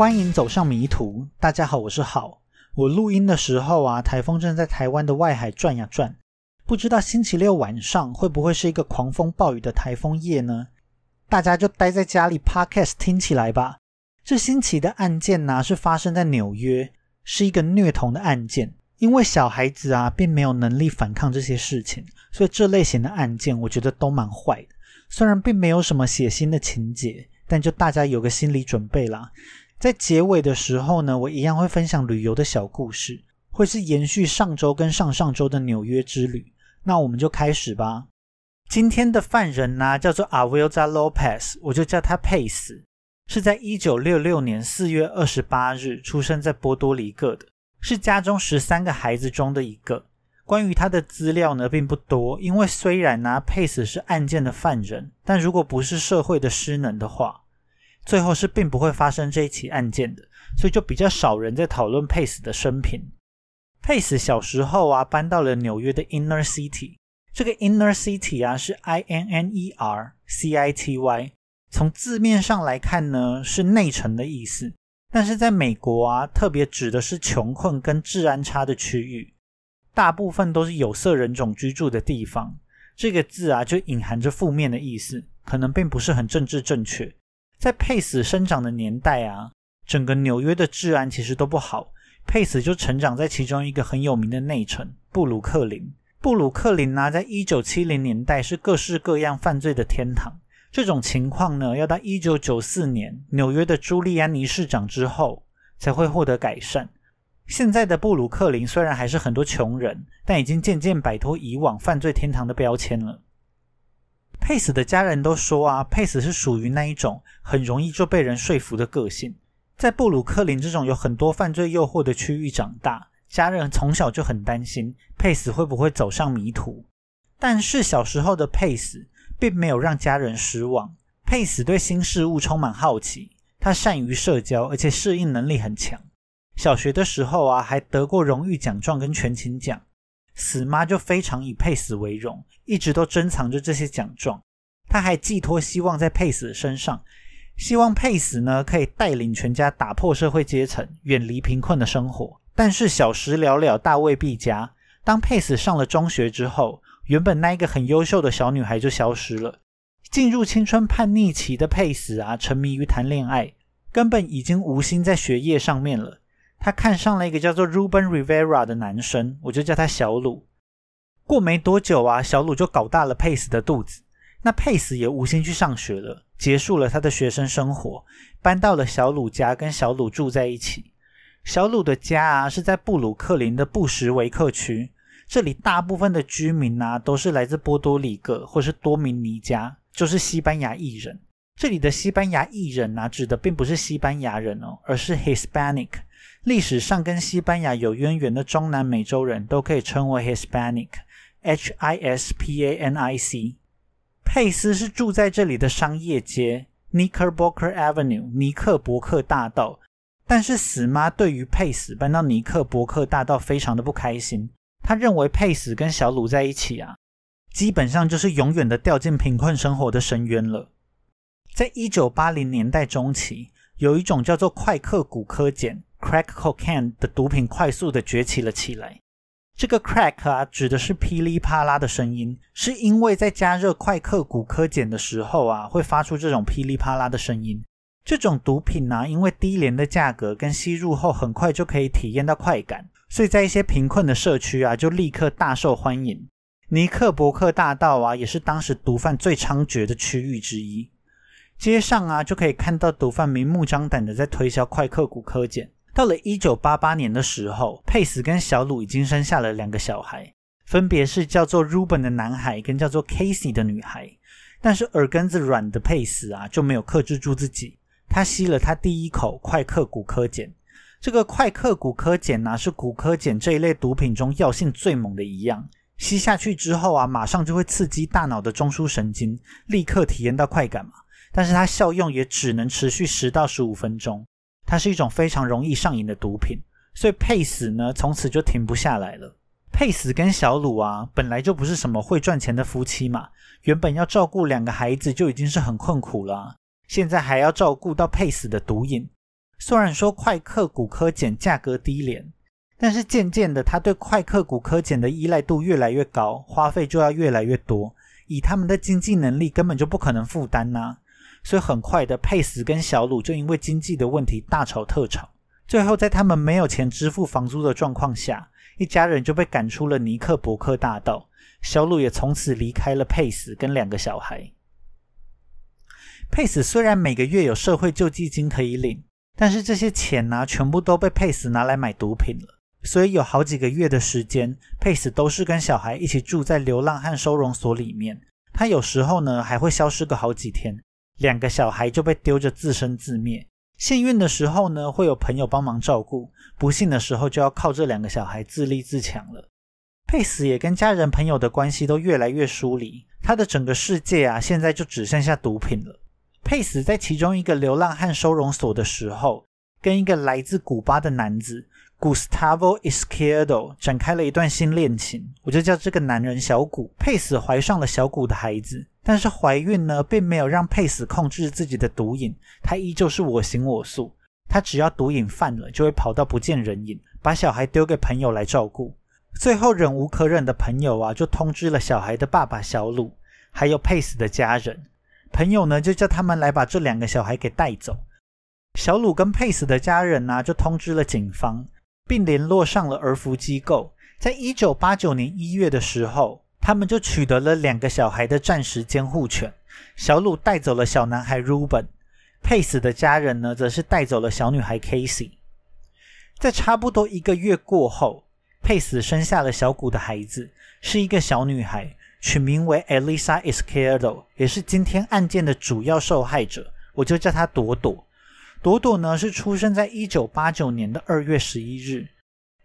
欢迎走上迷途。大家好，我是好。我录音的时候啊，台风正在台湾的外海转呀转，不知道星期六晚上会不会是一个狂风暴雨的台风夜呢？大家就待在家里，podcast 听起来吧。这星期的案件呢，是发生在纽约，是一个虐童的案件。因为小孩子啊，并没有能力反抗这些事情，所以这类型的案件，我觉得都蛮坏的。虽然并没有什么血腥的情节，但就大家有个心理准备啦。在结尾的时候呢，我一样会分享旅游的小故事，会是延续上周跟上上周的纽约之旅。那我们就开始吧。今天的犯人呢，叫做 Avila Lopez，我就叫他佩斯，是在一九六六年四月二十八日出生在波多黎各的，是家中十三个孩子中的一个。关于他的资料呢，并不多，因为虽然呢，佩斯是案件的犯人，但如果不是社会的失能的话。最后是并不会发生这一起案件的，所以就比较少人在讨论佩斯的生平。佩斯小时候啊，搬到了纽约的 Inner City。这个 Inner City 啊，是 I N N E R C I T Y，从字面上来看呢，是内城的意思。但是在美国啊，特别指的是穷困跟治安差的区域，大部分都是有色人种居住的地方。这个字啊，就隐含着负面的意思，可能并不是很政治正确。在佩斯生长的年代啊，整个纽约的治安其实都不好。佩斯就成长在其中一个很有名的内城布鲁克林。布鲁克林呢，在一九七零年代是各式各样犯罪的天堂。这种情况呢，要到一九九四年纽约的朱利安尼市长之后才会获得改善。现在的布鲁克林虽然还是很多穷人，但已经渐渐摆脱以往犯罪天堂的标签了。佩斯的家人都说啊，佩斯是属于那一种很容易就被人说服的个性。在布鲁克林这种有很多犯罪诱惑的区域长大，家人从小就很担心佩斯会不会走上迷途。但是小时候的佩斯并没有让家人失望。佩斯对新事物充满好奇，他善于社交，而且适应能力很强。小学的时候啊，还得过荣誉奖状跟全勤奖。死妈就非常以佩斯为荣，一直都珍藏着这些奖状。他还寄托希望在佩斯身上，希望佩斯呢可以带领全家打破社会阶层，远离贫困的生活。但是小时了了，大未必佳。当佩斯上了中学之后，原本那一个很优秀的小女孩就消失了。进入青春叛逆期的佩斯啊，沉迷于谈恋爱，根本已经无心在学业上面了。他看上了一个叫做 Ruben Rivera 的男生，我就叫他小鲁。过没多久啊，小鲁就搞大了佩斯的肚子。那佩斯也无心去上学了，结束了他的学生生活，搬到了小鲁家，跟小鲁住在一起。小鲁的家啊是在布鲁克林的布什维克区，这里大部分的居民啊都是来自波多黎各或是多米尼加，就是西班牙裔人。这里的西班牙裔人啊，指的并不是西班牙人哦，而是 Hispanic。历史上跟西班牙有渊源的中南美洲人都可以称为 Hispanic Hispanic，佩斯是住在这里的商业街 Knickerbocker Avenue 尼克伯克大道，但是死妈对于佩斯搬到尼克伯克大道非常的不开心，她认为佩斯跟小鲁在一起啊，基本上就是永远的掉进贫困生活的深渊了。在一九八零年代中期，有一种叫做快克古柯碱。Crack cocaine 的毒品快速的崛起了起来。这个 crack 啊，指的是噼里啪啦的声音，是因为在加热快克古柯碱的时候啊，会发出这种噼里啪啦的声音。这种毒品呢，因为低廉的价格跟吸入后很快就可以体验到快感，所以在一些贫困的社区啊，就立刻大受欢迎。尼克伯克大道啊，也是当时毒贩最猖獗的区域之一。街上啊，就可以看到毒贩明目张胆的在推销快克古柯碱。到了一九八八年的时候，佩斯跟小鲁已经生下了两个小孩，分别是叫做 Ruben 的男孩跟叫做 Casey 的女孩。但是耳根子软的佩斯啊，就没有克制住自己，他吸了他第一口快克骨科碱。这个快克骨科碱呢，是骨科碱这一类毒品中药性最猛的一样，吸下去之后啊，马上就会刺激大脑的中枢神经，立刻体验到快感嘛。但是它效用也只能持续十到十五分钟。它是一种非常容易上瘾的毒品，所以佩斯呢从此就停不下来了。佩斯跟小鲁啊本来就不是什么会赚钱的夫妻嘛，原本要照顾两个孩子就已经是很困苦了，现在还要照顾到佩斯的毒瘾，虽然说快克骨科碱价格低廉，但是渐渐的，他对快克骨科碱的依赖度越来越高，花费就要越来越多，以他们的经济能力根本就不可能负担呐。所以很快的，佩斯跟小鲁就因为经济的问题大吵特吵。最后，在他们没有钱支付房租的状况下，一家人就被赶出了尼克伯克大道。小鲁也从此离开了佩斯跟两个小孩。佩斯虽然每个月有社会救济金可以领，但是这些钱呢，全部都被佩斯拿来买毒品了。所以有好几个月的时间，佩斯都是跟小孩一起住在流浪汉收容所里面。他有时候呢，还会消失个好几天。两个小孩就被丢着自生自灭。幸运的时候呢，会有朋友帮忙照顾；不幸的时候，就要靠这两个小孩自立自强了。佩斯也跟家人朋友的关系都越来越疏离，他的整个世界啊，现在就只剩下毒品了。佩斯在其中一个流浪汉收容所的时候，跟一个来自古巴的男子 Gustavo Izquierdo 展开了一段新恋情，我就叫这个男人小古。佩斯怀上了小古的孩子。但是怀孕呢，并没有让佩斯控制自己的毒瘾，他依旧是我行我素。他只要毒瘾犯了，就会跑到不见人影，把小孩丢给朋友来照顾。最后忍无可忍的朋友啊，就通知了小孩的爸爸小鲁，还有佩斯的家人。朋友呢，就叫他们来把这两个小孩给带走。小鲁跟佩斯的家人呢，就通知了警方，并联络上了儿福机构。在一九八九年一月的时候。他们就取得了两个小孩的暂时监护权。小鲁带走了小男孩 Ruben，佩斯的家人呢，则是带走了小女孩 Casey。在差不多一个月过后，佩斯生下了小谷的孩子，是一个小女孩，取名为 Elisa Izquierdo，也是今天案件的主要受害者。我就叫她朵朵。朵朵呢，是出生在一九八九年的二月十一日。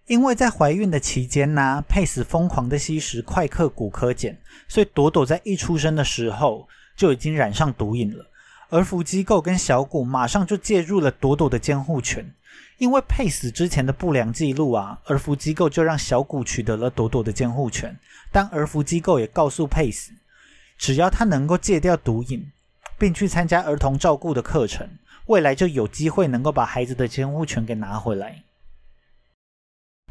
因为在怀孕的期间呢，佩斯疯狂的吸食快克骨科碱，所以朵朵在一出生的时候就已经染上毒瘾了。儿福机构跟小谷马上就介入了朵朵的监护权，因为佩斯之前的不良记录啊，儿福机构就让小谷取得了朵朵的监护权。但儿福机构也告诉佩斯，只要他能够戒掉毒瘾，并去参加儿童照顾的课程，未来就有机会能够把孩子的监护权给拿回来。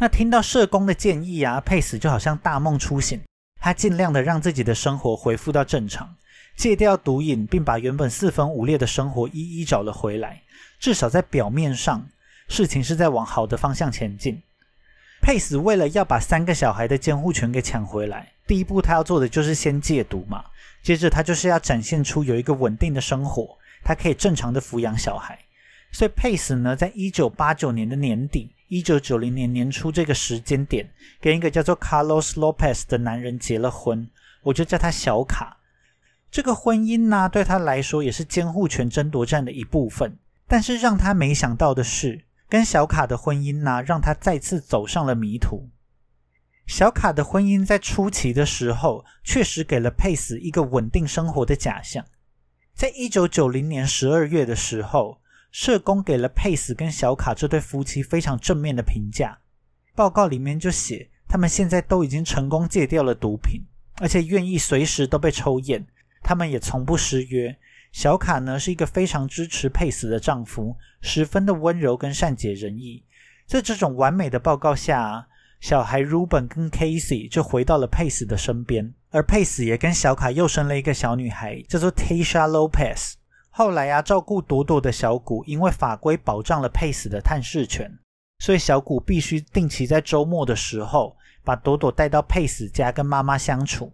那听到社工的建议啊，佩斯就好像大梦初醒。他尽量的让自己的生活恢复到正常，戒掉毒瘾，并把原本四分五裂的生活一一找了回来。至少在表面上，事情是在往好的方向前进。佩斯为了要把三个小孩的监护权给抢回来，第一步他要做的就是先戒毒嘛。接着他就是要展现出有一个稳定的生活，他可以正常的抚养小孩。所以佩斯呢，在一九八九年的年底。一九九零年年初这个时间点，跟一个叫做 Carlos Lopez 的男人结了婚，我就叫他小卡。这个婚姻呢，对他来说也是监护权争夺战的一部分。但是让他没想到的是，跟小卡的婚姻呢，让他再次走上了迷途。小卡的婚姻在初期的时候，确实给了佩斯一个稳定生活的假象。在一九九零年十二月的时候。社工给了佩斯跟小卡这对夫妻非常正面的评价。报告里面就写，他们现在都已经成功戒掉了毒品，而且愿意随时都被抽验。他们也从不失约。小卡呢是一个非常支持佩斯的丈夫，十分的温柔跟善解人意。在这种完美的报告下，小孩 Ruben 跟 Casey 就回到了佩斯的身边，而佩斯也跟小卡又生了一个小女孩，叫做 Tasha Lopez。后来啊，照顾朵朵的小谷，因为法规保障了佩斯的探视权，所以小谷必须定期在周末的时候把朵朵带到佩斯家跟妈妈相处。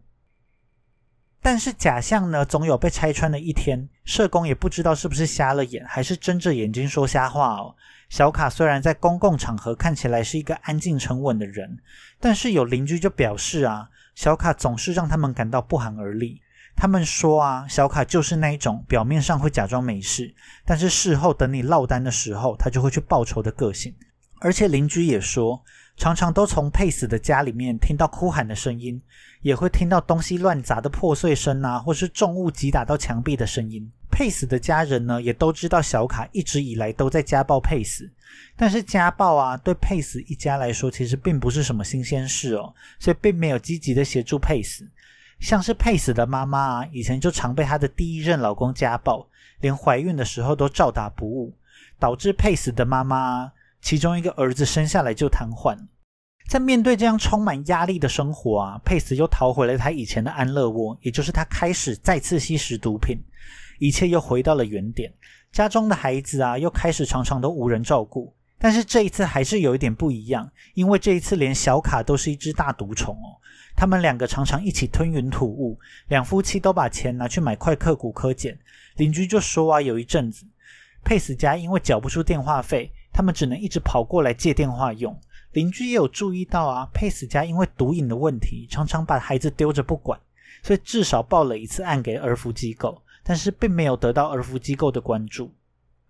但是假象呢，总有被拆穿的一天。社工也不知道是不是瞎了眼，还是睁着眼睛说瞎话哦。小卡虽然在公共场合看起来是一个安静沉稳的人，但是有邻居就表示啊，小卡总是让他们感到不寒而栗。他们说啊，小卡就是那一种表面上会假装没事，但是事后等你落单的时候，他就会去报仇的个性。而且邻居也说，常常都从佩斯的家里面听到哭喊的声音，也会听到东西乱砸的破碎声啊，或是重物击打到墙壁的声音。佩斯的家人呢，也都知道小卡一直以来都在家暴佩斯，但是家暴啊，对佩斯一家来说其实并不是什么新鲜事哦，所以并没有积极的协助佩斯。像是佩斯的妈妈啊，以前就常被她的第一任老公家暴，连怀孕的时候都照打不误。导致佩斯的妈妈其中一个儿子生下来就瘫痪。在面对这样充满压力的生活啊，佩斯又逃回了他以前的安乐窝，也就是他开始再次吸食毒品，一切又回到了原点。家中的孩子啊，又开始常常都无人照顾。但是这一次还是有一点不一样，因为这一次连小卡都是一只大毒虫哦。他们两个常常一起吞云吐雾，两夫妻都把钱拿去买快克骨科碱。邻居就说啊，有一阵子佩斯家因为缴不出电话费，他们只能一直跑过来借电话用。邻居也有注意到啊，佩斯家因为毒瘾的问题，常常把孩子丢着不管，所以至少报了一次案给儿福机构，但是并没有得到儿福机构的关注。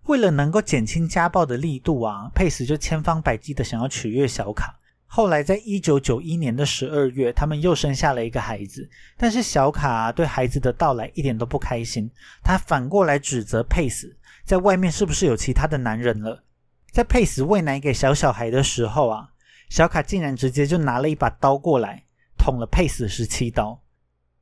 为了能够减轻家暴的力度啊，佩斯就千方百计的想要取悦小卡。后来，在一九九一年的十二月，他们又生下了一个孩子。但是小卡对孩子的到来一点都不开心，他反过来指责佩斯在外面是不是有其他的男人了。在佩斯喂奶给小小孩的时候啊，小卡竟然直接就拿了一把刀过来捅了佩斯十七刀。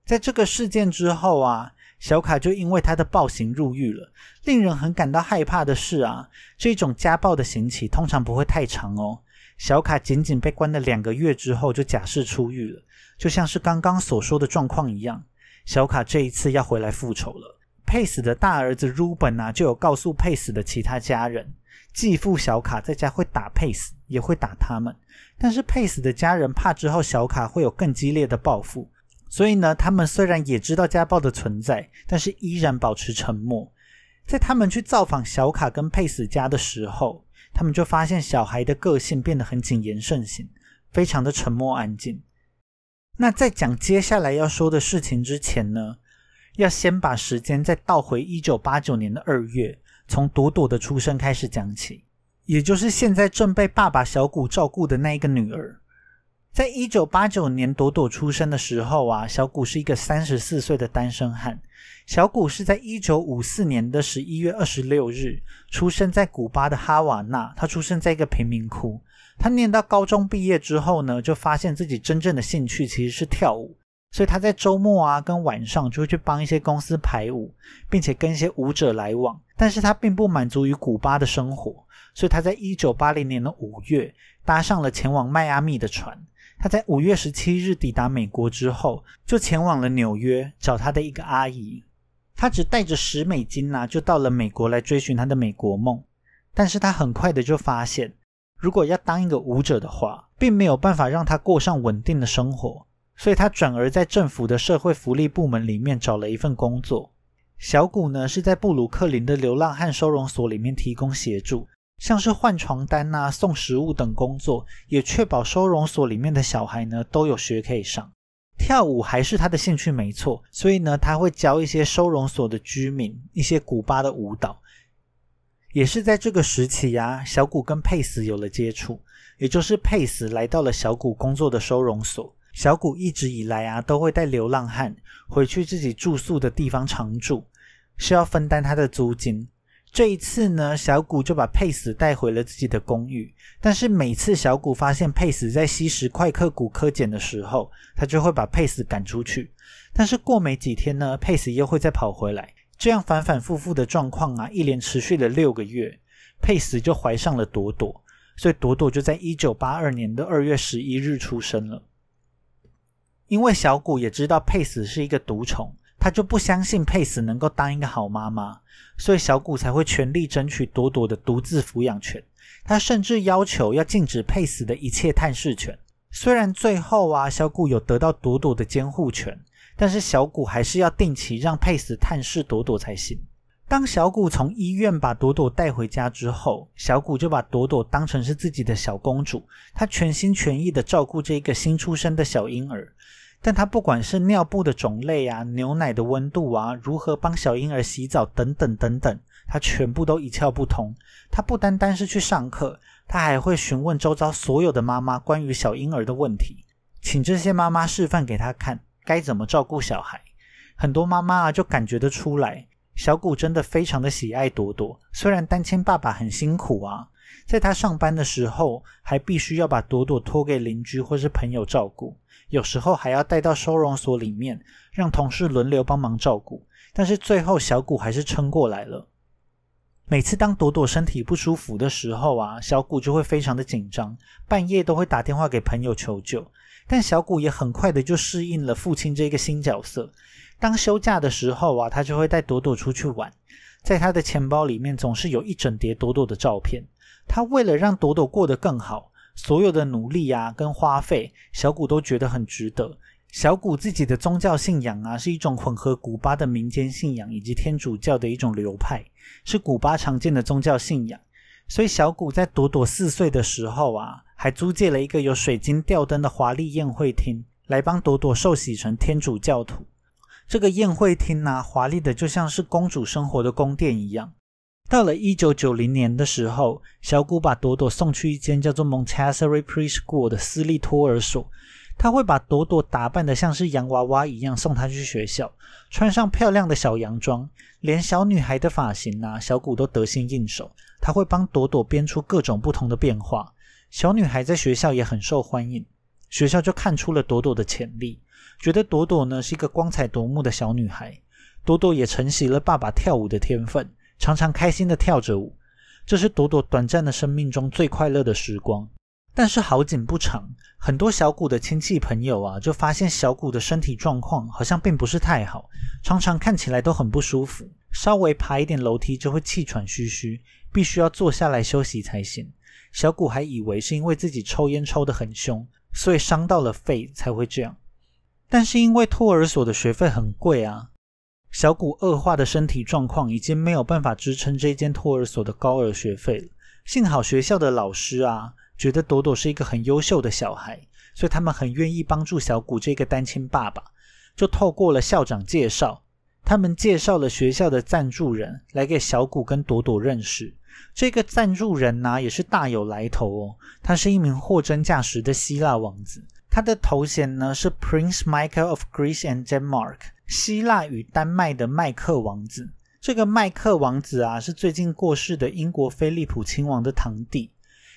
在这个事件之后啊，小卡就因为他的暴行入狱了。令人很感到害怕的是啊，这种家暴的刑期通常不会太长哦。小卡仅仅被关了两个月之后就假释出狱了，就像是刚刚所说的状况一样。小卡这一次要回来复仇了。佩斯的大儿子 Ruben 啊，就有告诉佩斯的其他家人，继父小卡在家会打佩斯，也会打他们。但是佩斯的家人怕之后小卡会有更激烈的报复，所以呢，他们虽然也知道家暴的存在，但是依然保持沉默。在他们去造访小卡跟佩斯家的时候。他们就发现小孩的个性变得很谨言慎行，非常的沉默安静。那在讲接下来要说的事情之前呢，要先把时间再倒回一九八九年的二月，从朵朵的出生开始讲起，也就是现在正被爸爸小谷照顾的那一个女儿。在一九八九年朵朵出生的时候啊，小谷是一个三十四岁的单身汉。小谷是在一九五四年的十一月二十六日出生在古巴的哈瓦那。他出生在一个贫民窟。他念到高中毕业之后呢，就发现自己真正的兴趣其实是跳舞。所以他在周末啊跟晚上就会去帮一些公司排舞，并且跟一些舞者来往。但是他并不满足于古巴的生活，所以他在一九八零年的五月搭上了前往迈阿密的船。他在五月十七日抵达美国之后，就前往了纽约找他的一个阿姨。他只带着十美金呐，就到了美国来追寻他的美国梦。但是他很快的就发现，如果要当一个舞者的话，并没有办法让他过上稳定的生活，所以他转而在政府的社会福利部门里面找了一份工作。小谷呢是在布鲁克林的流浪汉收容所里面提供协助，像是换床单呐、送食物等工作，也确保收容所里面的小孩呢都有学可以上。跳舞还是他的兴趣没错，所以呢，他会教一些收容所的居民一些古巴的舞蹈。也是在这个时期呀，小谷跟佩斯有了接触，也就是佩斯来到了小谷工作的收容所。小谷一直以来啊，都会带流浪汉回去自己住宿的地方常住，需要分担他的租金。这一次呢，小谷就把佩斯带回了自己的公寓。但是每次小谷发现佩斯在吸食快克骨科碱的时候，他就会把佩斯赶出去。但是过没几天呢，佩斯又会再跑回来。这样反反复复的状况啊，一连持续了六个月，佩斯就怀上了朵朵。所以朵朵就在一九八二年的二月十一日出生了。因为小谷也知道佩斯是一个毒虫。他就不相信佩斯能够当一个好妈妈，所以小谷才会全力争取朵朵的独自抚养权。他甚至要求要禁止佩斯的一切探视权。虽然最后啊，小谷有得到朵朵的监护权，但是小谷还是要定期让佩斯探视朵朵才行。当小谷从医院把朵朵带回家之后，小谷就把朵朵当成是自己的小公主，他全心全意的照顾这个新出生的小婴儿。但他不管是尿布的种类啊、牛奶的温度啊、如何帮小婴儿洗澡等等等等，他全部都一窍不通。他不单单是去上课，他还会询问周遭所有的妈妈关于小婴儿的问题，请这些妈妈示范给他看该怎么照顾小孩。很多妈妈啊就感觉得出来，小谷真的非常的喜爱朵朵。虽然单亲爸爸很辛苦啊，在他上班的时候，还必须要把朵朵托给邻居或是朋友照顾。有时候还要带到收容所里面，让同事轮流帮忙照顾。但是最后小谷还是撑过来了。每次当朵朵身体不舒服的时候啊，小谷就会非常的紧张，半夜都会打电话给朋友求救。但小谷也很快的就适应了父亲这个新角色。当休假的时候啊，他就会带朵朵出去玩。在他的钱包里面总是有一整叠朵朵的照片。他为了让朵朵过得更好，所有的努力啊跟花费，小谷都觉得很值得。小谷自己的宗教信仰啊，是一种混合古巴的民间信仰以及天主教的一种流派，是古巴常见的宗教信仰。所以小谷在朵朵四岁的时候啊，还租借了一个有水晶吊灯的华丽宴会厅，来帮朵朵受洗成天主教徒。这个宴会厅呢，华丽的就像是公主生活的宫殿一样。到了一九九零年的时候，小谷把朵朵送去一间叫做 Montessori Preschool 的私立托儿所。他会把朵朵打扮的像是洋娃娃一样送她去学校，穿上漂亮的小洋装，连小女孩的发型啊，小谷都得心应手。他会帮朵朵编出各种不同的变化。小女孩在学校也很受欢迎，学校就看出了朵朵的潜力，觉得朵朵呢是一个光彩夺目的小女孩。朵朵也承袭了爸爸跳舞的天分，常常开心的跳着舞。这是朵朵短暂的生命中最快乐的时光。但是好景不长，很多小谷的亲戚朋友啊，就发现小谷的身体状况好像并不是太好，常常看起来都很不舒服，稍微爬一点楼梯就会气喘吁吁，必须要坐下来休息才行。小谷还以为是因为自己抽烟抽得很凶，所以伤到了肺才会这样。但是因为托儿所的学费很贵啊，小谷恶化的身体状况已经没有办法支撑这间托儿所的高额学费了。幸好学校的老师啊。觉得朵朵是一个很优秀的小孩，所以他们很愿意帮助小谷这个单亲爸爸。就透过了校长介绍，他们介绍了学校的赞助人来给小谷跟朵朵认识。这个赞助人呢，也是大有来头哦。他是一名货真价实的希腊王子，他的头衔呢是 Prince Michael of Greece and Denmark，希腊与丹麦的麦克王子。这个麦克王子啊，是最近过世的英国菲利普亲王的堂弟。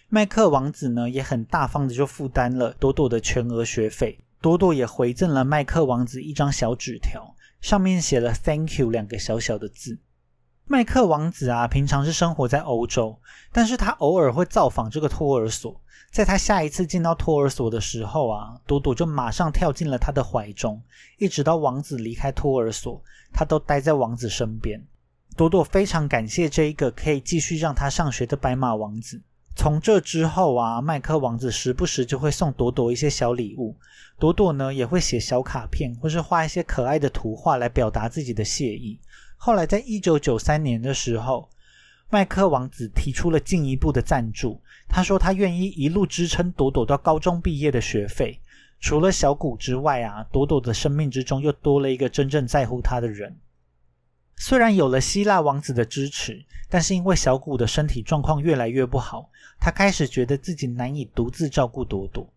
麦克王子呢也很大方的就负担了朵朵的全额学费，朵朵也回赠了麦克王子一张小纸条，上面写了 “Thank you” 两个小小的字。麦克王子啊，平常是生活在欧洲，但是他偶尔会造访这个托儿所。在他下一次进到托儿所的时候啊，朵朵就马上跳进了他的怀中，一直到王子离开托儿所，他都待在王子身边。朵朵非常感谢这一个可以继续让他上学的白马王子。从这之后啊，麦克王子时不时就会送朵朵一些小礼物，朵朵呢也会写小卡片或是画一些可爱的图画来表达自己的谢意。后来在一九九三年的时候，麦克王子提出了进一步的赞助，他说他愿意一路支撑朵朵到高中毕业的学费。除了小谷之外啊，朵朵的生命之中又多了一个真正在乎他的人。虽然有了希腊王子的支持，但是因为小谷的身体状况越来越不好，他开始觉得自己难以独自照顾朵朵，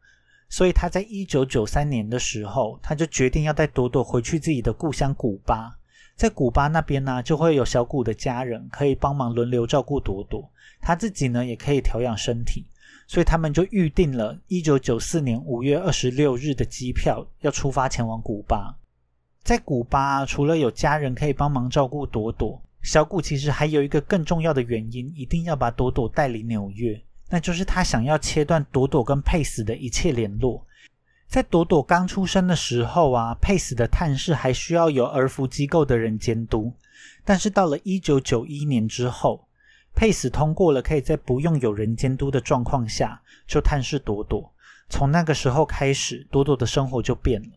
所以他在一九九三年的时候，他就决定要带朵朵回去自己的故乡古巴。在古巴那边呢，就会有小谷的家人可以帮忙轮流照顾朵朵，他自己呢也可以调养身体，所以他们就预定了一九九四年五月二十六日的机票，要出发前往古巴。在古巴，除了有家人可以帮忙照顾朵朵，小谷其实还有一个更重要的原因，一定要把朵朵带离纽约，那就是他想要切断朵朵跟佩斯的一切联络。在朵朵刚出生的时候啊，佩斯的探视还需要有儿福机构的人监督，但是到了一九九一年之后，佩斯通过了可以在不用有人监督的状况下就探视朵朵。从那个时候开始，朵朵的生活就变了。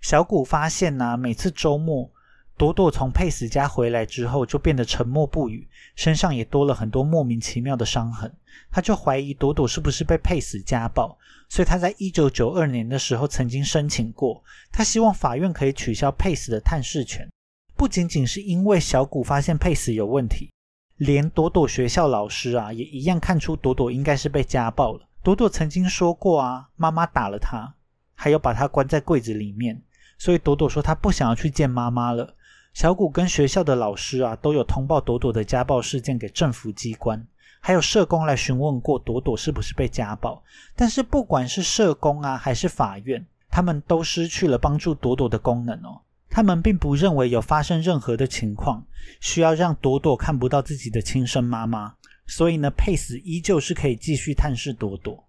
小谷发现呢，每次周末，朵朵从佩斯家回来之后，就变得沉默不语，身上也多了很多莫名其妙的伤痕。他就怀疑朵朵是不是被佩斯家暴，所以他在一九九二年的时候曾经申请过，他希望法院可以取消佩斯的探视权。不仅仅是因为小谷发现佩斯有问题，连朵朵学校老师啊也一样看出朵朵应该是被家暴了。朵朵曾经说过啊，妈妈打了她，还有把她关在柜子里面。所以朵朵说她不想要去见妈妈了。小谷跟学校的老师啊都有通报朵朵的家暴事件给政府机关，还有社工来询问过朵朵是不是被家暴。但是不管是社工啊还是法院，他们都失去了帮助朵朵的功能哦。他们并不认为有发生任何的情况需要让朵朵看不到自己的亲生妈妈，所以呢，佩斯依旧是可以继续探视朵朵。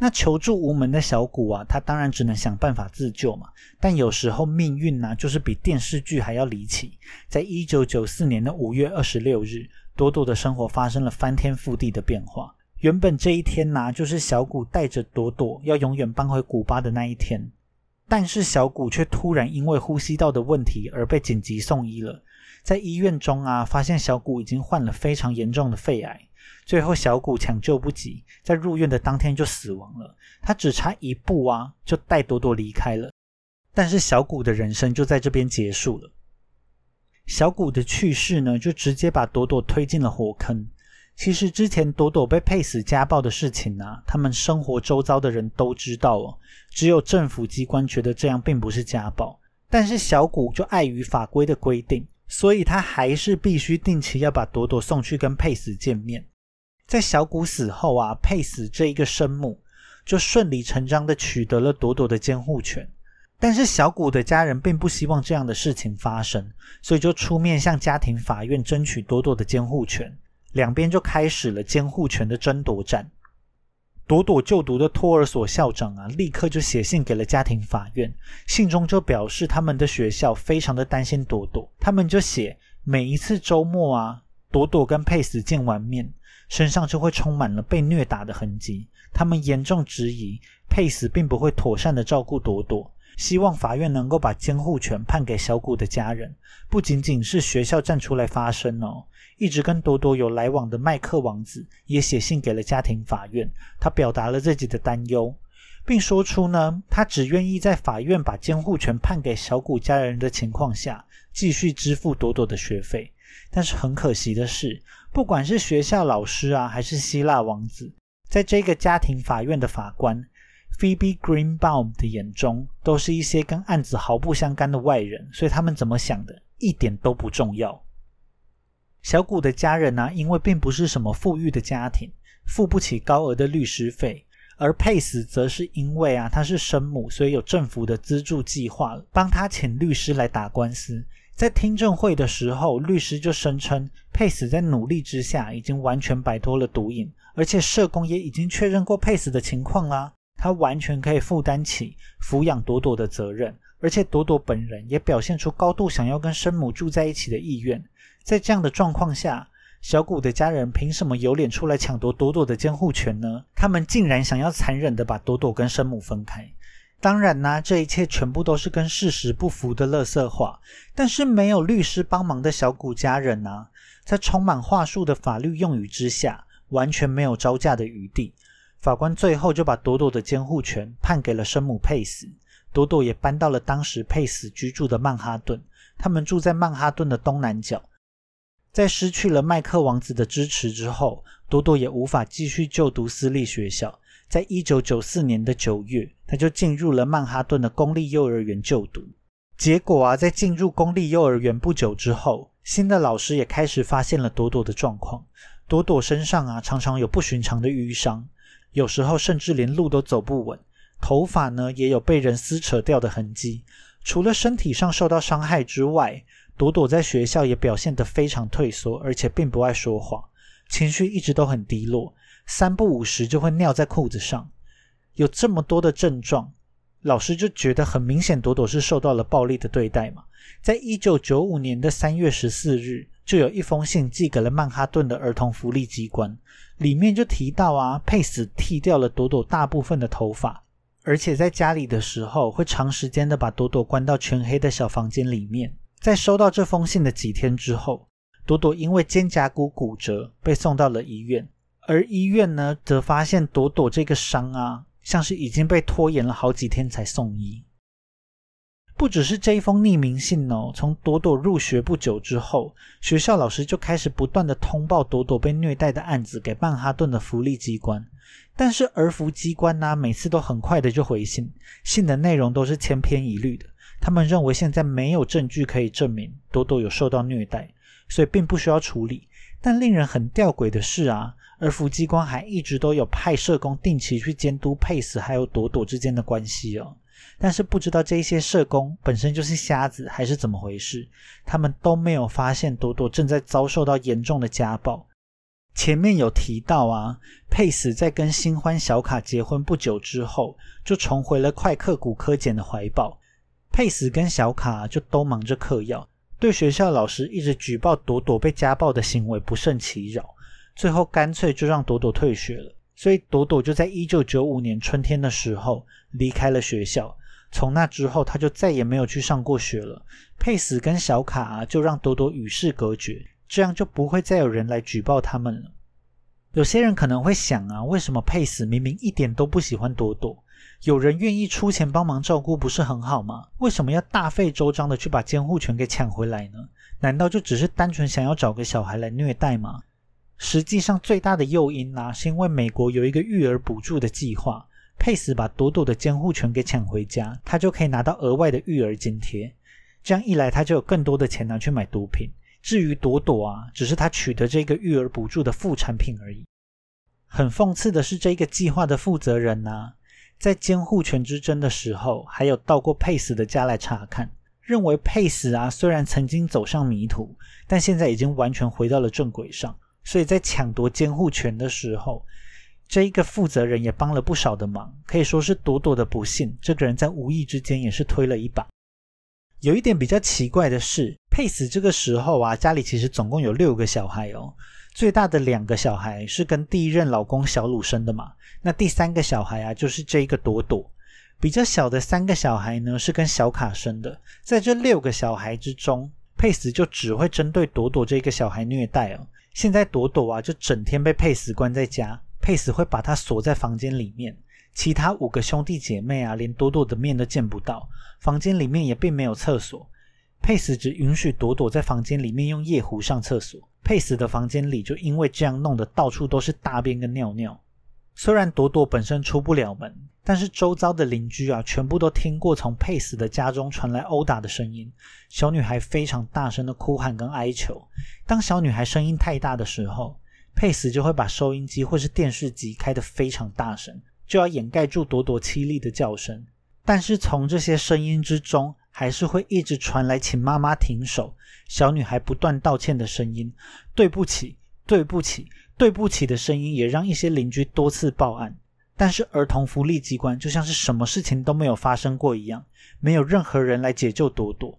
那求助无门的小谷啊，他当然只能想办法自救嘛。但有时候命运呢，就是比电视剧还要离奇。在一九九四年的五月二十六日，朵朵的生活发生了翻天覆地的变化。原本这一天呢，就是小谷带着朵朵要永远搬回古巴的那一天。但是小谷却突然因为呼吸道的问题而被紧急送医了。在医院中啊，发现小谷已经患了非常严重的肺癌。最后，小谷抢救不及，在入院的当天就死亡了。他只差一步啊，就带朵朵离开了。但是小谷的人生就在这边结束了。小谷的去世呢，就直接把朵朵推进了火坑。其实之前朵朵被配死家暴的事情呢，他们生活周遭的人都知道哦。只有政府机关觉得这样并不是家暴，但是小谷就碍于法规的规定，所以他还是必须定期要把朵朵送去跟佩斯见面。在小谷死后啊，佩斯这一个生母就顺理成章的取得了朵朵的监护权。但是小谷的家人并不希望这样的事情发生，所以就出面向家庭法院争取朵朵的监护权。两边就开始了监护权的争夺战。朵朵就读的托儿所校长啊，立刻就写信给了家庭法院，信中就表示他们的学校非常的担心朵朵，他们就写每一次周末啊，朵朵跟佩斯见完面。身上就会充满了被虐打的痕迹。他们严重质疑佩斯并不会妥善的照顾朵朵，希望法院能够把监护权判给小谷的家人。不仅仅是学校站出来发声哦，一直跟朵朵有来往的麦克王子也写信给了家庭法院，他表达了自己的担忧，并说出呢，他只愿意在法院把监护权判给小谷家人的情况下，继续支付朵朵的学费。但是很可惜的是。不管是学校老师啊，还是希腊王子，在这个家庭法院的法官 Phoebe Greenbaum 的眼中，都是一些跟案子毫不相干的外人，所以他们怎么想的，一点都不重要。小谷的家人呢，因为并不是什么富裕的家庭，付不起高额的律师费，而佩斯则是因为啊，他是生母，所以有政府的资助计划，帮他请律师来打官司。在听证会的时候，律师就声称佩斯在努力之下已经完全摆脱了毒瘾，而且社工也已经确认过佩斯的情况啦，他完全可以负担起抚养朵朵的责任，而且朵朵本人也表现出高度想要跟生母住在一起的意愿。在这样的状况下，小谷的家人凭什么有脸出来抢夺朵朵的监护权呢？他们竟然想要残忍的把朵朵跟生母分开。当然啦，这一切全部都是跟事实不符的乐色话。但是没有律师帮忙的小谷家人啊，在充满话术的法律用语之下，完全没有招架的余地。法官最后就把朵朵的监护权判给了生母佩斯，朵朵也搬到了当时佩斯居住的曼哈顿。他们住在曼哈顿的东南角。在失去了麦克王子的支持之后，朵朵也无法继续就读私立学校。在一九九四年的九月，他就进入了曼哈顿的公立幼儿园就读。结果啊，在进入公立幼儿园不久之后，新的老师也开始发现了朵朵的状况。朵朵身上啊，常常有不寻常的淤伤，有时候甚至连路都走不稳。头发呢，也有被人撕扯掉的痕迹。除了身体上受到伤害之外，朵朵在学校也表现得非常退缩，而且并不爱说话，情绪一直都很低落。三不五时就会尿在裤子上，有这么多的症状，老师就觉得很明显，朵朵是受到了暴力的对待嘛。在一九九五年的三月十四日，就有一封信寄给了曼哈顿的儿童福利机关，里面就提到啊，佩斯剃掉了朵朵大部分的头发，而且在家里的时候会长时间的把朵朵关到全黑的小房间里面。在收到这封信的几天之后，朵朵因为肩胛骨骨折被送到了医院。而医院呢，则发现朵朵这个伤啊，像是已经被拖延了好几天才送医。不只是这一封匿名信哦，从朵朵入学不久之后，学校老师就开始不断的通报朵朵被虐待的案子给曼哈顿的福利机关。但是儿福机关呢，每次都很快的就回信，信的内容都是千篇一律的。他们认为现在没有证据可以证明朵朵有受到虐待，所以并不需要处理。但令人很吊诡的是啊。儿福机关还一直都有派社工定期去监督佩斯还有朵朵之间的关系哦。但是不知道这些社工本身就是瞎子还是怎么回事，他们都没有发现朵朵正在遭受到严重的家暴。前面有提到啊，佩斯在跟新欢小卡结婚不久之后，就重回了快克骨科检的怀抱。佩斯跟小卡就都忙着嗑药，对学校老师一直举报朵朵被家暴的行为不胜其扰，最后干脆就让朵朵退学了。所以朵朵就在一九九五年春天的时候离开了学校。从那之后，他就再也没有去上过学了。佩斯跟小卡就让朵朵与世隔绝。这样就不会再有人来举报他们了。有些人可能会想啊，为什么佩斯明明一点都不喜欢朵朵，有人愿意出钱帮忙照顾，不是很好吗？为什么要大费周章的去把监护权给抢回来呢？难道就只是单纯想要找个小孩来虐待吗？实际上，最大的诱因啊，是因为美国有一个育儿补助的计划，佩斯把朵朵的监护权给抢回家，他就可以拿到额外的育儿津贴。这样一来，他就有更多的钱拿去买毒品。至于朵朵啊，只是他取得这个育儿补助的副产品而已。很讽刺的是，这个计划的负责人呢，在监护权之争的时候，还有到过佩斯的家来查看，认为佩斯啊虽然曾经走上迷途，但现在已经完全回到了正轨上。所以在抢夺监护权的时候，这一个负责人也帮了不少的忙，可以说是朵朵的不幸。这个人在无意之间也是推了一把。有一点比较奇怪的是，佩斯这个时候啊，家里其实总共有六个小孩哦。最大的两个小孩是跟第一任老公小鲁生的嘛，那第三个小孩啊，就是这一个朵朵。比较小的三个小孩呢，是跟小卡生的。在这六个小孩之中，佩斯就只会针对朵朵这个小孩虐待哦。现在朵朵啊，就整天被佩斯关在家，佩斯会把他锁在房间里面。其他五个兄弟姐妹啊，连朵朵的面都见不到。房间里面也并没有厕所，佩斯只允许朵朵在房间里面用夜壶上厕所。佩斯的房间里就因为这样弄得到处都是大便跟尿尿。虽然朵朵本身出不了门，但是周遭的邻居啊，全部都听过从佩斯的家中传来殴打的声音。小女孩非常大声的哭喊跟哀求。当小女孩声音太大的时候，佩斯就会把收音机或是电视机开得非常大声。就要掩盖住朵朵凄厉的叫声，但是从这些声音之中，还是会一直传来请妈妈停手、小女孩不断道歉的声音。对不起，对不起，对不起的声音也让一些邻居多次报案，但是儿童福利机关就像是什么事情都没有发生过一样，没有任何人来解救朵朵。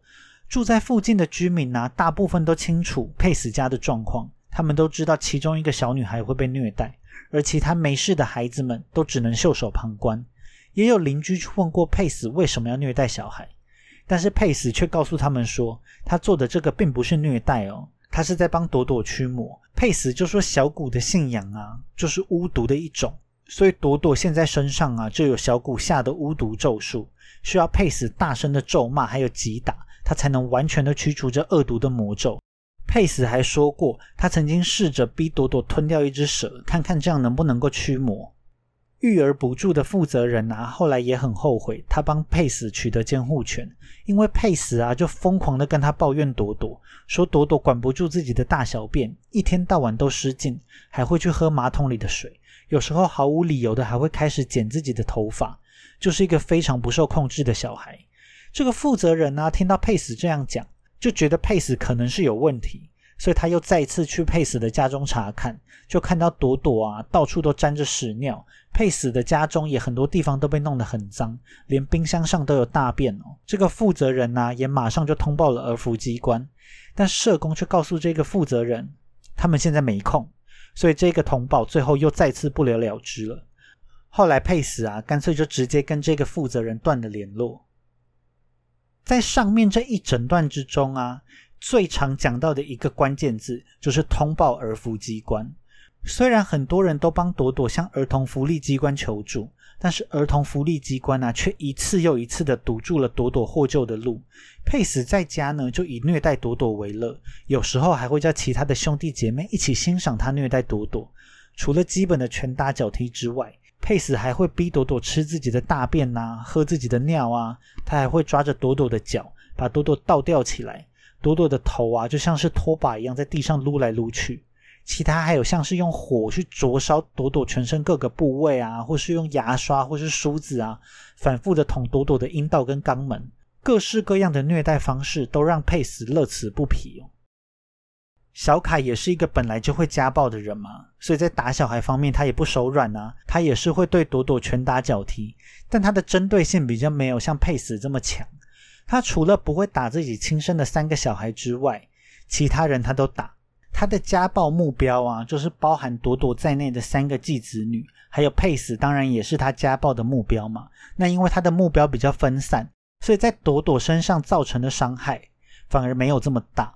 住在附近的居民呢，大部分都清楚佩斯家的状况，他们都知道其中一个小女孩会被虐待。而其他没事的孩子们都只能袖手旁观。也有邻居去问过佩斯为什么要虐待小孩，但是佩斯却告诉他们说，他做的这个并不是虐待哦，他是在帮朵朵驱魔。佩斯就说小谷的信仰啊，就是巫毒的一种，所以朵朵现在身上啊就有小谷下的巫毒咒术，需要佩斯大声的咒骂还有击打，他才能完全的驱除这恶毒的魔咒。佩斯还说过，他曾经试着逼朵朵吞掉一只蛇，看看这样能不能够驱魔。育儿补助的负责人啊，后来也很后悔，他帮佩斯取得监护权，因为佩斯啊就疯狂的跟他抱怨朵朵，说朵朵管不住自己的大小便，一天到晚都失禁，还会去喝马桶里的水，有时候毫无理由的还会开始剪自己的头发，就是一个非常不受控制的小孩。这个负责人呢，听到佩斯这样讲。就觉得佩斯可能是有问题，所以他又再次去佩斯的家中查看，就看到朵朵啊到处都沾着屎尿，佩斯的家中也很多地方都被弄得很脏，连冰箱上都有大便哦。这个负责人呢也马上就通报了儿福机关，但社工却告诉这个负责人，他们现在没空，所以这个通报最后又再次不了了之了。后来佩斯啊干脆就直接跟这个负责人断了联络。在上面这一整段之中啊，最常讲到的一个关键字就是通报儿福机关。虽然很多人都帮朵朵向儿童福利机关求助，但是儿童福利机关呢，却一次又一次的堵住了朵朵获救的路。佩斯在家呢，就以虐待朵朵为乐，有时候还会叫其他的兄弟姐妹一起欣赏他虐待朵朵。除了基本的拳打脚踢之外，佩斯还会逼朵朵吃自己的大便呐，喝自己的尿啊。他还会抓着朵朵的脚，把朵朵倒吊起来。朵朵的头啊，就像是拖把一样在地上撸来撸去。其他还有像是用火去灼烧朵朵全身各个部位啊，或是用牙刷或是梳子啊，反复的捅朵朵的阴道跟肛门，各式各样的虐待方式都让佩斯乐此不疲哦。小凯也是一个本来就会家暴的人嘛，所以在打小孩方面他也不手软啊，他也是会对朵朵拳打脚踢，但他的针对性比较没有像佩斯这么强。他除了不会打自己亲生的三个小孩之外，其他人他都打。他的家暴目标啊，就是包含朵朵在内的三个继子女，还有佩斯，当然也是他家暴的目标嘛。那因为他的目标比较分散，所以在朵朵身上造成的伤害反而没有这么大。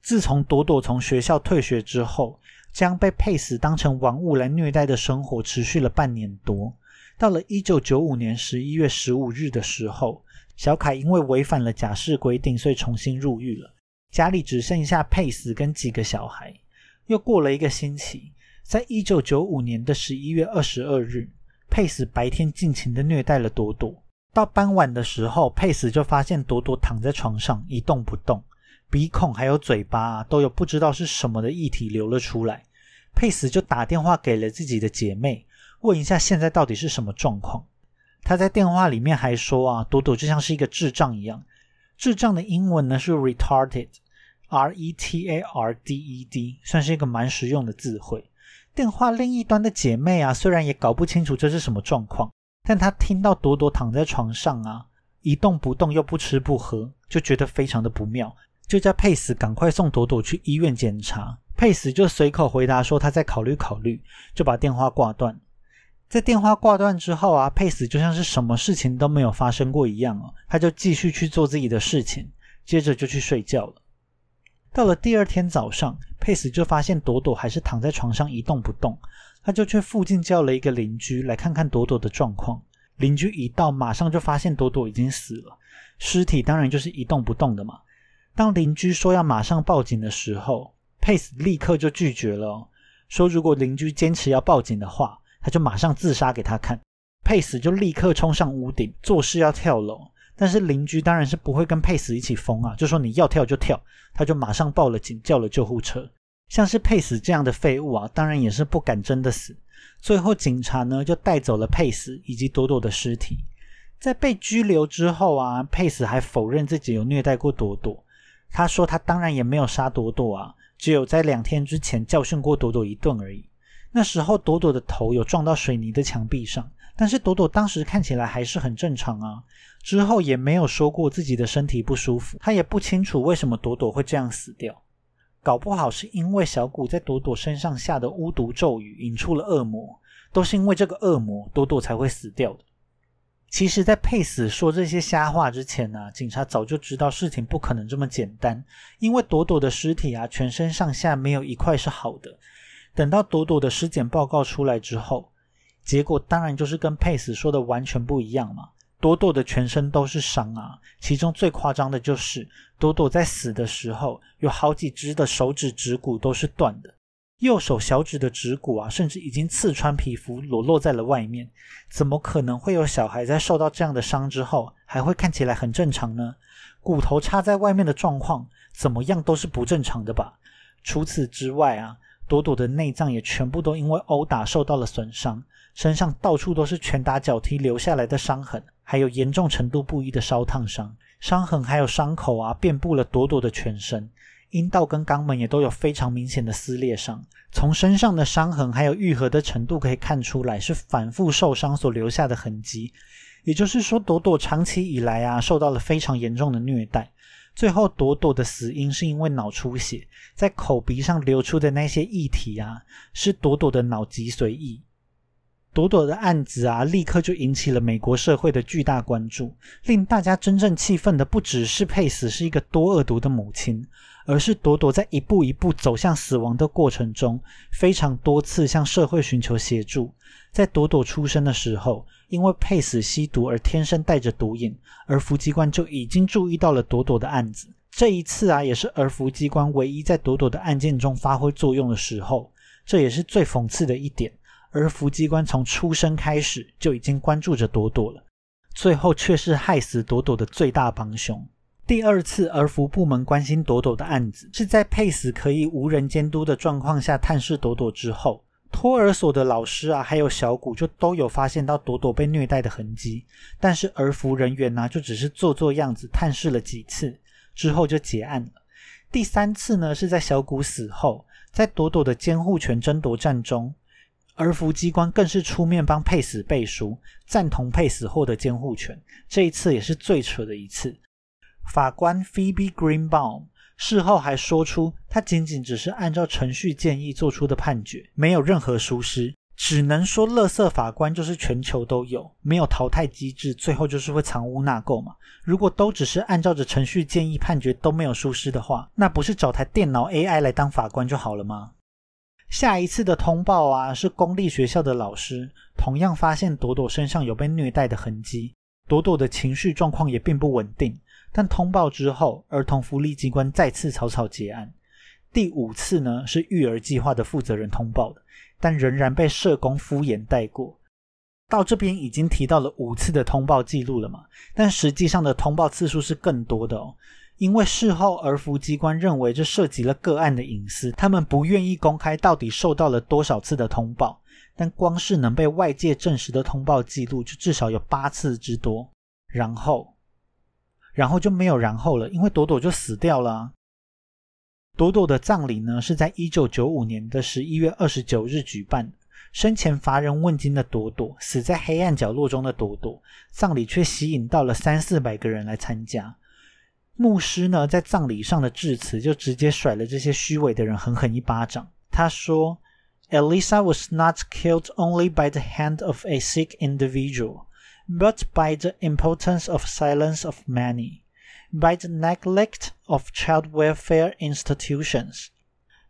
自从朵朵从学校退学之后，将被佩斯当成玩物来虐待的生活持续了半年多。到了一九九五年十一月十五日的时候，小凯因为违反了假释规定，所以重新入狱了。家里只剩下佩斯跟几个小孩。又过了一个星期，在一九九五年的十一月二十二日，佩斯白天尽情的虐待了朵朵。到傍晚的时候，佩斯就发现朵朵躺在床上一动不动，鼻孔还有嘴巴都有不知道是什么的液体流了出来。佩斯就打电话给了自己的姐妹，问一下现在到底是什么状况。他在电话里面还说啊，朵朵就像是一个智障一样。智障的英文呢是 retarded，R E T A R D E D，算是一个蛮实用的词汇。电话另一端的姐妹啊，虽然也搞不清楚这是什么状况，但她听到朵朵躺在床上啊，一动不动又不吃不喝，就觉得非常的不妙，就叫佩斯赶快送朵朵去医院检查。佩斯就随口回答说他在考虑考虑，就把电话挂断。在电话挂断之后啊，佩斯就像是什么事情都没有发生过一样哦，他就继续去做自己的事情，接着就去睡觉了。到了第二天早上，佩斯就发现朵朵还是躺在床上一动不动，他就去附近叫了一个邻居来看看朵朵的状况。邻居一到，马上就发现朵朵已经死了，尸体当然就是一动不动的嘛。当邻居说要马上报警的时候，佩斯立刻就拒绝了，说如果邻居坚持要报警的话。他就马上自杀给他看，佩斯就立刻冲上屋顶，做事要跳楼。但是邻居当然是不会跟佩斯一起疯啊，就说你要跳就跳。他就马上报了警，叫了救护车。像是佩斯这样的废物啊，当然也是不敢真的死。最后警察呢就带走了佩斯以及朵朵的尸体。在被拘留之后啊，佩斯还否认自己有虐待过朵朵。他说他当然也没有杀朵朵啊，只有在两天之前教训过朵朵一顿而已。那时候，朵朵的头有撞到水泥的墙壁上，但是朵朵当时看起来还是很正常啊。之后也没有说过自己的身体不舒服，他也不清楚为什么朵朵会这样死掉。搞不好是因为小谷在朵朵身上下的巫毒咒语引出了恶魔，都是因为这个恶魔，朵朵才会死掉的。其实，在佩斯说这些瞎话之前呢，警察早就知道事情不可能这么简单，因为朵朵的尸体啊，全身上下没有一块是好的。等到朵朵的尸检报告出来之后，结果当然就是跟佩斯说的完全不一样嘛。朵朵的全身都是伤啊，其中最夸张的就是朵朵在死的时候，有好几只的手指指骨都是断的，右手小指的指骨啊，甚至已经刺穿皮肤，裸露在了外面。怎么可能会有小孩在受到这样的伤之后，还会看起来很正常呢？骨头插在外面的状况，怎么样都是不正常的吧？除此之外啊。朵朵的内脏也全部都因为殴打受到了损伤，身上到处都是拳打脚踢留下来的伤痕，还有严重程度不一的烧烫伤。伤痕还有伤口啊，遍布了朵朵的全身，阴道跟肛门也都有非常明显的撕裂伤。从身上的伤痕还有愈合的程度可以看出来，是反复受伤所留下的痕迹。也就是说，朵朵长期以来啊，受到了非常严重的虐待。最后，朵朵的死因是因为脑出血，在口鼻上流出的那些液体啊，是朵朵的脑脊髓液。朵朵的案子啊，立刻就引起了美国社会的巨大关注。令大家真正气愤的，不只是佩斯是一个多恶毒的母亲，而是朵朵在一步一步走向死亡的过程中，非常多次向社会寻求协助。在朵朵出生的时候。因为佩斯吸毒而天生带着毒瘾，而福机关就已经注意到了朵朵的案子。这一次啊，也是儿福机关唯一在朵朵的案件中发挥作用的时候。这也是最讽刺的一点：而福机关从出生开始就已经关注着朵朵了，最后却是害死朵朵的最大帮凶。第二次儿福部门关心朵朵的案子，是在佩斯可以无人监督的状况下探视朵朵之后，托儿所的老师啊，还有小谷就都有发现到朵朵被虐待的痕迹，但是儿福人员呢，就只是做做样子探视了几次，之后就结案了。第三次呢，是在小谷死后，在朵朵的监护权争夺战中，儿福机关更是出面帮佩斯背书，赞同佩斯获得监护权。这一次也是最扯的一次。法官 Phoebe Greenbaum 事后还说出，他仅仅只是按照程序建议做出的判决，没有任何疏失。只能说，乐色法官就是全球都有，没有淘汰机制，最后就是会藏污纳垢嘛。如果都只是按照着程序建议判决，都没有疏失的话，那不是找台电脑 AI 来当法官就好了吗？下一次的通报啊，是公立学校的老师同样发现朵朵身上有被虐待的痕迹，朵朵的情绪状况也并不稳定。但通报之后，儿童福利机关再次草草结案。第五次呢，是育儿计划的负责人通报的，但仍然被社工敷衍带过。到这边已经提到了五次的通报记录了嘛？但实际上的通报次数是更多的哦，因为事后儿福机关认为这涉及了个案的隐私，他们不愿意公开到底受到了多少次的通报。但光是能被外界证实的通报记录，就至少有八次之多。然后。然后就没有然后了，因为朵朵就死掉了。朵朵的葬礼呢，是在一九九五年的十一月二十九日举办。生前乏人问津的朵朵，死在黑暗角落中的朵朵，葬礼却吸引到了三四百个人来参加。牧师呢，在葬礼上的致辞就直接甩了这些虚伪的人狠狠一巴掌。他说：“Elisa was not killed only by the hand of a sick individual。” but by the importance of silence of many, by the neglect of child welfare institutions,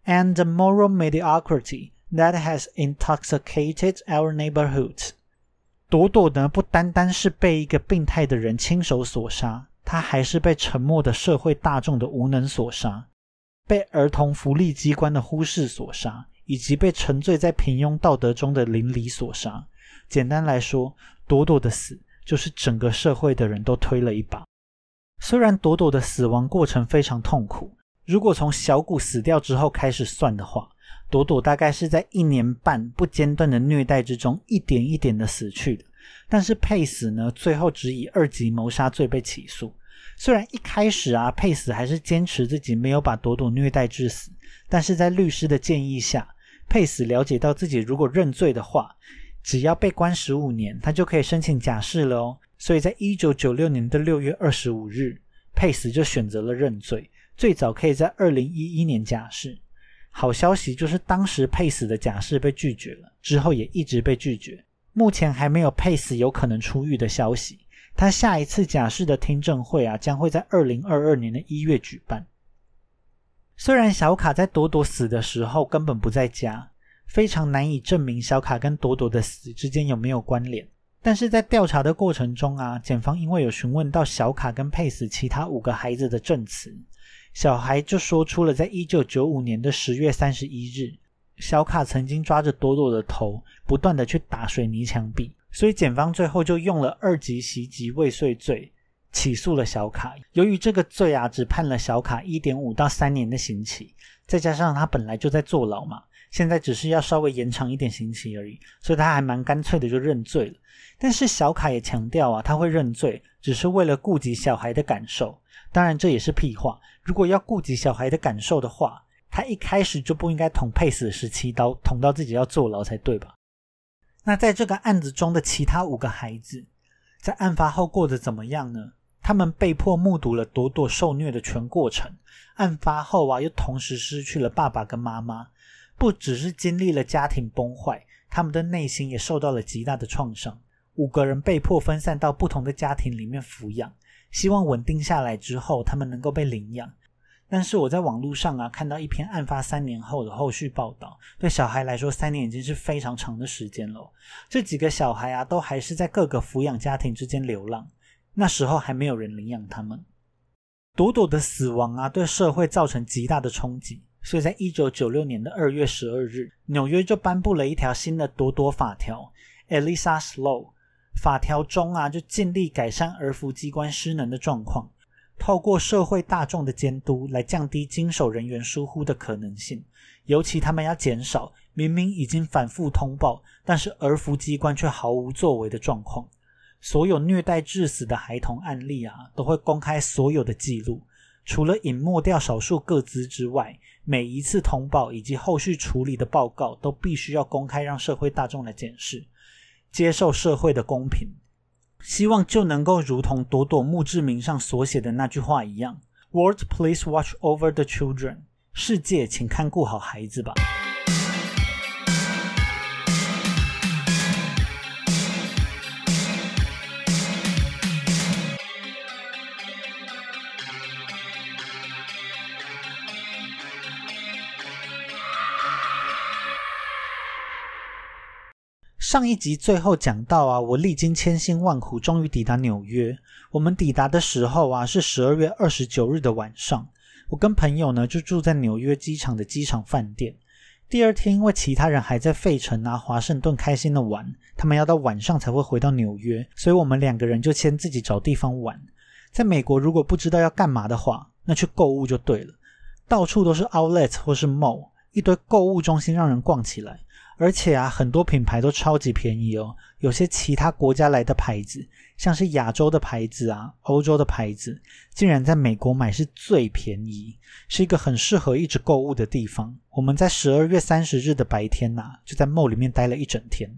and the moral mediocrity that has intoxicated our neighborhood. 朵朵呢，不单单是被一个病态的人亲手所杀， 他还是被沉默的社会大众的无能所杀，被儿童福利机关的忽视所杀，以及被沉醉在平庸道德中的邻里所杀。简单来说，朵朵的死就是整个社会的人都推了一把。虽然朵朵的死亡过程非常痛苦，如果从小谷死掉之后开始算的话，朵朵大概是在一年半不间断的虐待之中一点一点的死去的。但是佩斯呢，最后只以二级谋杀罪被起诉。虽然一开始啊，佩斯还是坚持自己没有把朵朵虐待致死，但是在律师的建议下，佩斯了解到自己如果认罪的话。只要被关十五年，他就可以申请假释了哦。所以在一九九六年的六月二十五日，佩斯就选择了认罪，最早可以在二零一一年假释。好消息就是当时佩斯的假释被拒绝了，之后也一直被拒绝。目前还没有佩斯有可能出狱的消息。他下一次假释的听证会啊，将会在二零二二年的一月举办。虽然小卡在朵朵死的时候根本不在家。非常难以证明小卡跟朵朵的死之间有没有关联，但是在调查的过程中啊，检方因为有询问到小卡跟佩斯其他五个孩子的证词，小孩就说出了在一九九五年的十月三十一日，小卡曾经抓着朵朵的头，不断的去打水泥墙壁，所以检方最后就用了二级袭击未遂罪起诉了小卡。由于这个罪啊，只判了小卡一点五到三年的刑期，再加上他本来就在坐牢嘛。现在只是要稍微延长一点刑期而已，所以他还蛮干脆的就认罪了。但是小卡也强调啊，他会认罪只是为了顾及小孩的感受。当然这也是屁话。如果要顾及小孩的感受的话，他一开始就不应该捅佩斯十七刀，捅到自己要坐牢才对吧？那在这个案子中的其他五个孩子，在案发后过得怎么样呢？他们被迫目睹了朵朵受虐的全过程。案发后啊，又同时失去了爸爸跟妈妈。不只是经历了家庭崩坏，他们的内心也受到了极大的创伤。五个人被迫分散到不同的家庭里面抚养，希望稳定下来之后，他们能够被领养。但是我在网络上啊看到一篇案发三年后的后续报道，对小孩来说，三年已经是非常长的时间了。这几个小孩啊，都还是在各个抚养家庭之间流浪，那时候还没有人领养他们。朵朵的死亡啊，对社会造成极大的冲击。所以在一九九六年的二月十二日，纽约就颁布了一条新的朵朵法条 （Elisa's Law）。法条中啊，就尽力改善儿福机关失能的状况，透过社会大众的监督来降低经手人员疏忽的可能性，尤其他们要减少明明已经反复通报，但是儿福机关却毫无作为的状况。所有虐待致死的孩童案例啊，都会公开所有的记录，除了隐没掉少数个资之外，每一次通报以及后续处理的报告都必须要公开，让社会大众来检视，接受社会的公平。希望就能够如同朵朵墓志铭上所写的那句话一样：“World, please watch over the children。”世界，请看顾好孩子吧。上一集最后讲到啊，我历经千辛万苦，终于抵达纽约。我们抵达的时候啊，是十二月二十九日的晚上。我跟朋友呢就住在纽约机场的机场饭店。第二天，因为其他人还在费城啊、华盛顿开心的玩，他们要到晚上才会回到纽约，所以我们两个人就先自己找地方玩。在美国，如果不知道要干嘛的话，那去购物就对了。到处都是 Outlet 或是 Mall，一堆购物中心让人逛起来。而且啊，很多品牌都超级便宜哦。有些其他国家来的牌子，像是亚洲的牌子啊、欧洲的牌子，竟然在美国买是最便宜，是一个很适合一直购物的地方。我们在十二月三十日的白天呐，就在 mall 里面待了一整天。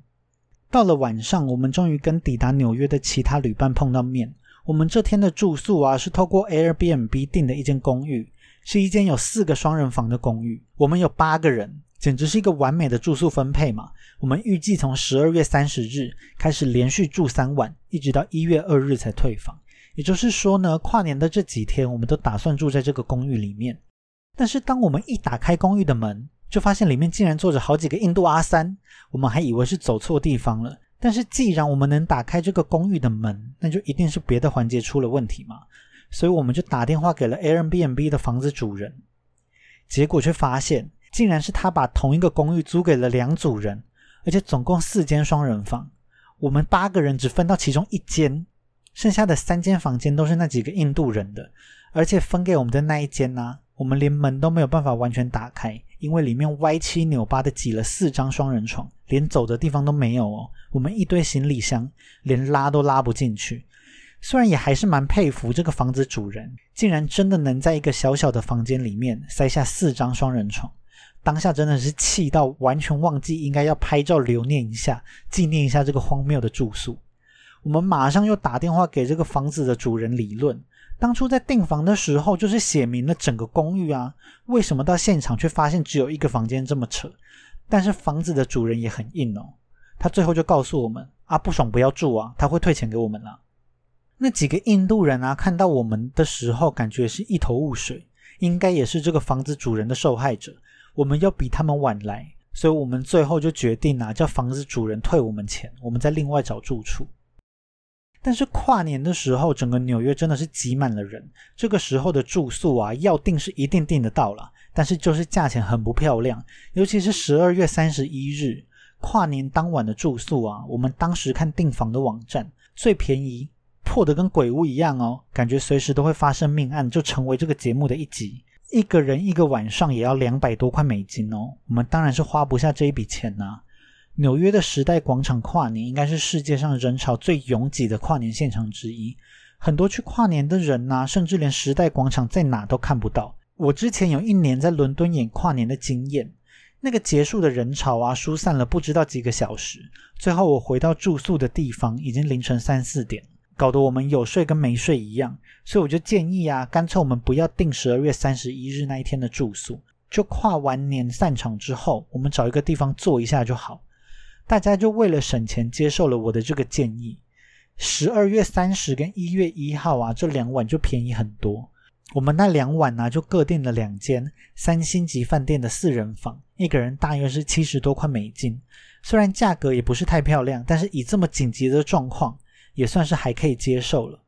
到了晚上，我们终于跟抵达纽约的其他旅伴碰到面。我们这天的住宿啊，是透过 Airbnb 订的一间公寓，是一间有四个双人房的公寓。我们有八个人。简直是一个完美的住宿分配嘛！我们预计从十二月三十日开始连续住三晚，一直到一月二日才退房。也就是说呢，跨年的这几天，我们都打算住在这个公寓里面。但是当我们一打开公寓的门，就发现里面竟然坐着好几个印度阿三，我们还以为是走错地方了。但是既然我们能打开这个公寓的门，那就一定是别的环节出了问题嘛。所以我们就打电话给了 Airbnb 的房子主人，结果却发现。竟然是他把同一个公寓租给了两组人，而且总共四间双人房。我们八个人只分到其中一间，剩下的三间房间都是那几个印度人的。而且分给我们的那一间呢，我们连门都没有办法完全打开，因为里面歪七扭八的挤了四张双人床，连走的地方都没有哦。我们一堆行李箱，连拉都拉不进去。虽然也还是蛮佩服这个房子主人，竟然真的能在一个小小的房间里面塞下四张双人床。当下真的是气到完全忘记应该要拍照留念一下，纪念一下这个荒谬的住宿。我们马上又打电话给这个房子的主人理论，当初在订房的时候就是写明了整个公寓啊，为什么到现场却发现只有一个房间这么扯？但是房子的主人也很硬哦，他最后就告诉我们啊，不爽不要住啊，他会退钱给我们了。那几个印度人啊，看到我们的时候感觉是一头雾水，应该也是这个房子主人的受害者。我们要比他们晚来，所以我们最后就决定啊，叫房子主人退我们钱，我们再另外找住处。但是跨年的时候，整个纽约真的是挤满了人，这个时候的住宿啊，要订是一定订得到了，但是就是价钱很不漂亮，尤其是十二月三十一日跨年当晚的住宿啊，我们当时看订房的网站，最便宜破的跟鬼屋一样哦，感觉随时都会发生命案，就成为这个节目的一集。一个人一个晚上也要两百多块美金哦，我们当然是花不下这一笔钱呐。纽约的时代广场跨年应该是世界上人潮最拥挤的跨年现场之一，很多去跨年的人呐，甚至连时代广场在哪都看不到。我之前有一年在伦敦演跨年的经验，那个结束的人潮啊，疏散了不知道几个小时，最后我回到住宿的地方已经凌晨三四点。搞得我们有睡跟没睡一样，所以我就建议啊，干脆我们不要定十二月三十一日那一天的住宿，就跨完年散场之后，我们找一个地方坐一下就好。大家就为了省钱，接受了我的这个建议。十二月三十跟一月一号啊，这两晚就便宜很多。我们那两晚呢，就各订了两间三星级饭店的四人房，一个人大约是七十多块美金。虽然价格也不是太漂亮，但是以这么紧急的状况。也算是还可以接受了。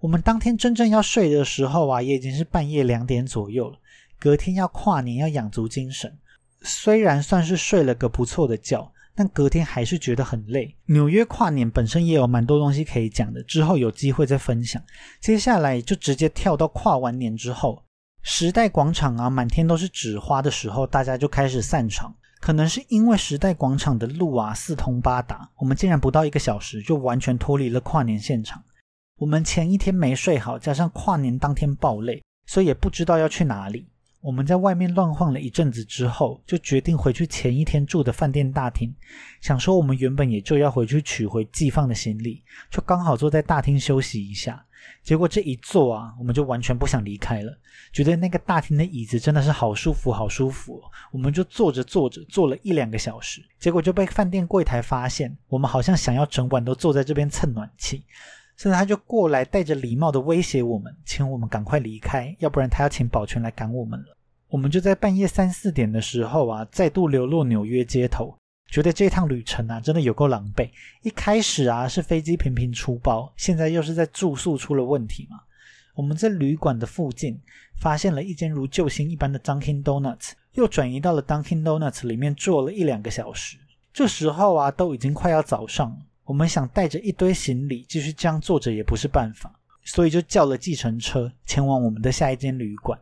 我们当天真正要睡的时候啊，也已经是半夜两点左右了。隔天要跨年，要养足精神。虽然算是睡了个不错的觉，但隔天还是觉得很累。纽约跨年本身也有蛮多东西可以讲的，之后有机会再分享。接下来就直接跳到跨完年之后，时代广场啊，满天都是纸花的时候，大家就开始散场。可能是因为时代广场的路啊四通八达，我们竟然不到一个小时就完全脱离了跨年现场。我们前一天没睡好，加上跨年当天爆累，所以也不知道要去哪里。我们在外面乱晃了一阵子之后，就决定回去前一天住的饭店大厅，想说我们原本也就要回去取回寄放的行李，就刚好坐在大厅休息一下。结果这一坐啊，我们就完全不想离开了，觉得那个大厅的椅子真的是好舒服，好舒服。我们就坐着坐着坐了一两个小时，结果就被饭店柜台发现，我们好像想要整晚都坐在这边蹭暖气，所以他就过来带着礼貌的威胁我们，请我们赶快离开，要不然他要请保全来赶我们了。我们就在半夜三四点的时候啊，再度流落纽约街头，觉得这趟旅程啊，真的有够狼狈。一开始啊，是飞机频频出包，现在又是在住宿出了问题嘛。我们在旅馆的附近发现了一间如救星一般的 Dunkin Donuts，又转移到了 Dunkin Donuts 里面坐了一两个小时。这时候啊，都已经快要早上，我们想带着一堆行李继续这样坐着也不是办法，所以就叫了计程车前往我们的下一间旅馆。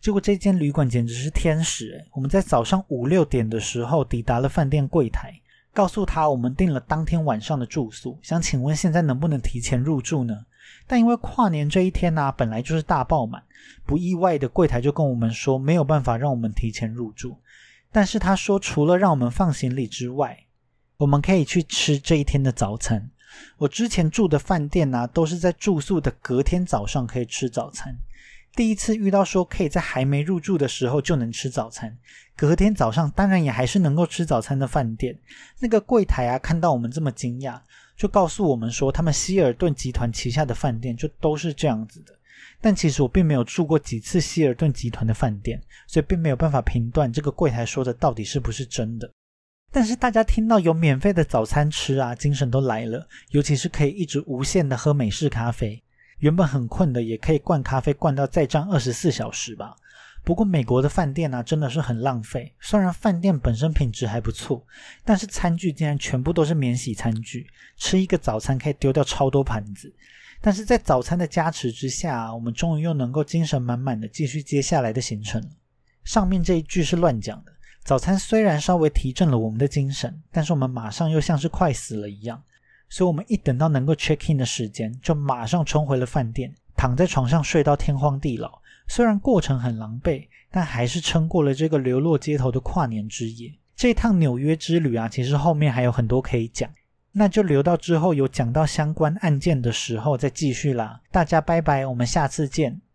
结果这间旅馆简直是天使！我们在早上五六点的时候抵达了饭店柜台，告诉他我们订了当天晚上的住宿，想请问现在能不能提前入住呢？但因为跨年这一天呢，本来就是大爆满，不意外的柜台就跟我们说没有办法让我们提前入住。但是他说除了让我们放行李之外，我们可以去吃这一天的早餐。我之前住的饭店呢，都是在住宿的隔天早上可以吃早餐。第一次遇到说可以在还没入住的时候就能吃早餐，隔天早上当然也还是能够吃早餐的饭店。那个柜台啊，看到我们这么惊讶，就告诉我们说，他们希尔顿集团旗下的饭店就都是这样子的。但其实我并没有住过几次希尔顿集团的饭店，所以并没有办法评断这个柜台说的到底是不是真的。但是大家听到有免费的早餐吃啊，精神都来了，尤其是可以一直无限的喝美式咖啡。原本很困的，也可以灌咖啡灌到再胀二十四小时吧。不过美国的饭店呢，真的是很浪费。虽然饭店本身品质还不错，但是餐具竟然全部都是免洗餐具，吃一个早餐可以丢掉超多盘子。但是在早餐的加持之下，我们终于又能够精神满满的继续接下来的行程。上面这一句是乱讲的。早餐虽然稍微提振了我们的精神，但是我们马上又像是快死了一样。所以，我们一等到能够 check in 的时间，就马上冲回了饭店，躺在床上睡到天荒地老。虽然过程很狼狈，但还是撑过了这个流落街头的跨年之夜。这趟纽约之旅啊，其实后面还有很多可以讲，那就留到之后有讲到相关案件的时候再继续啦。大家拜拜，我们下次见。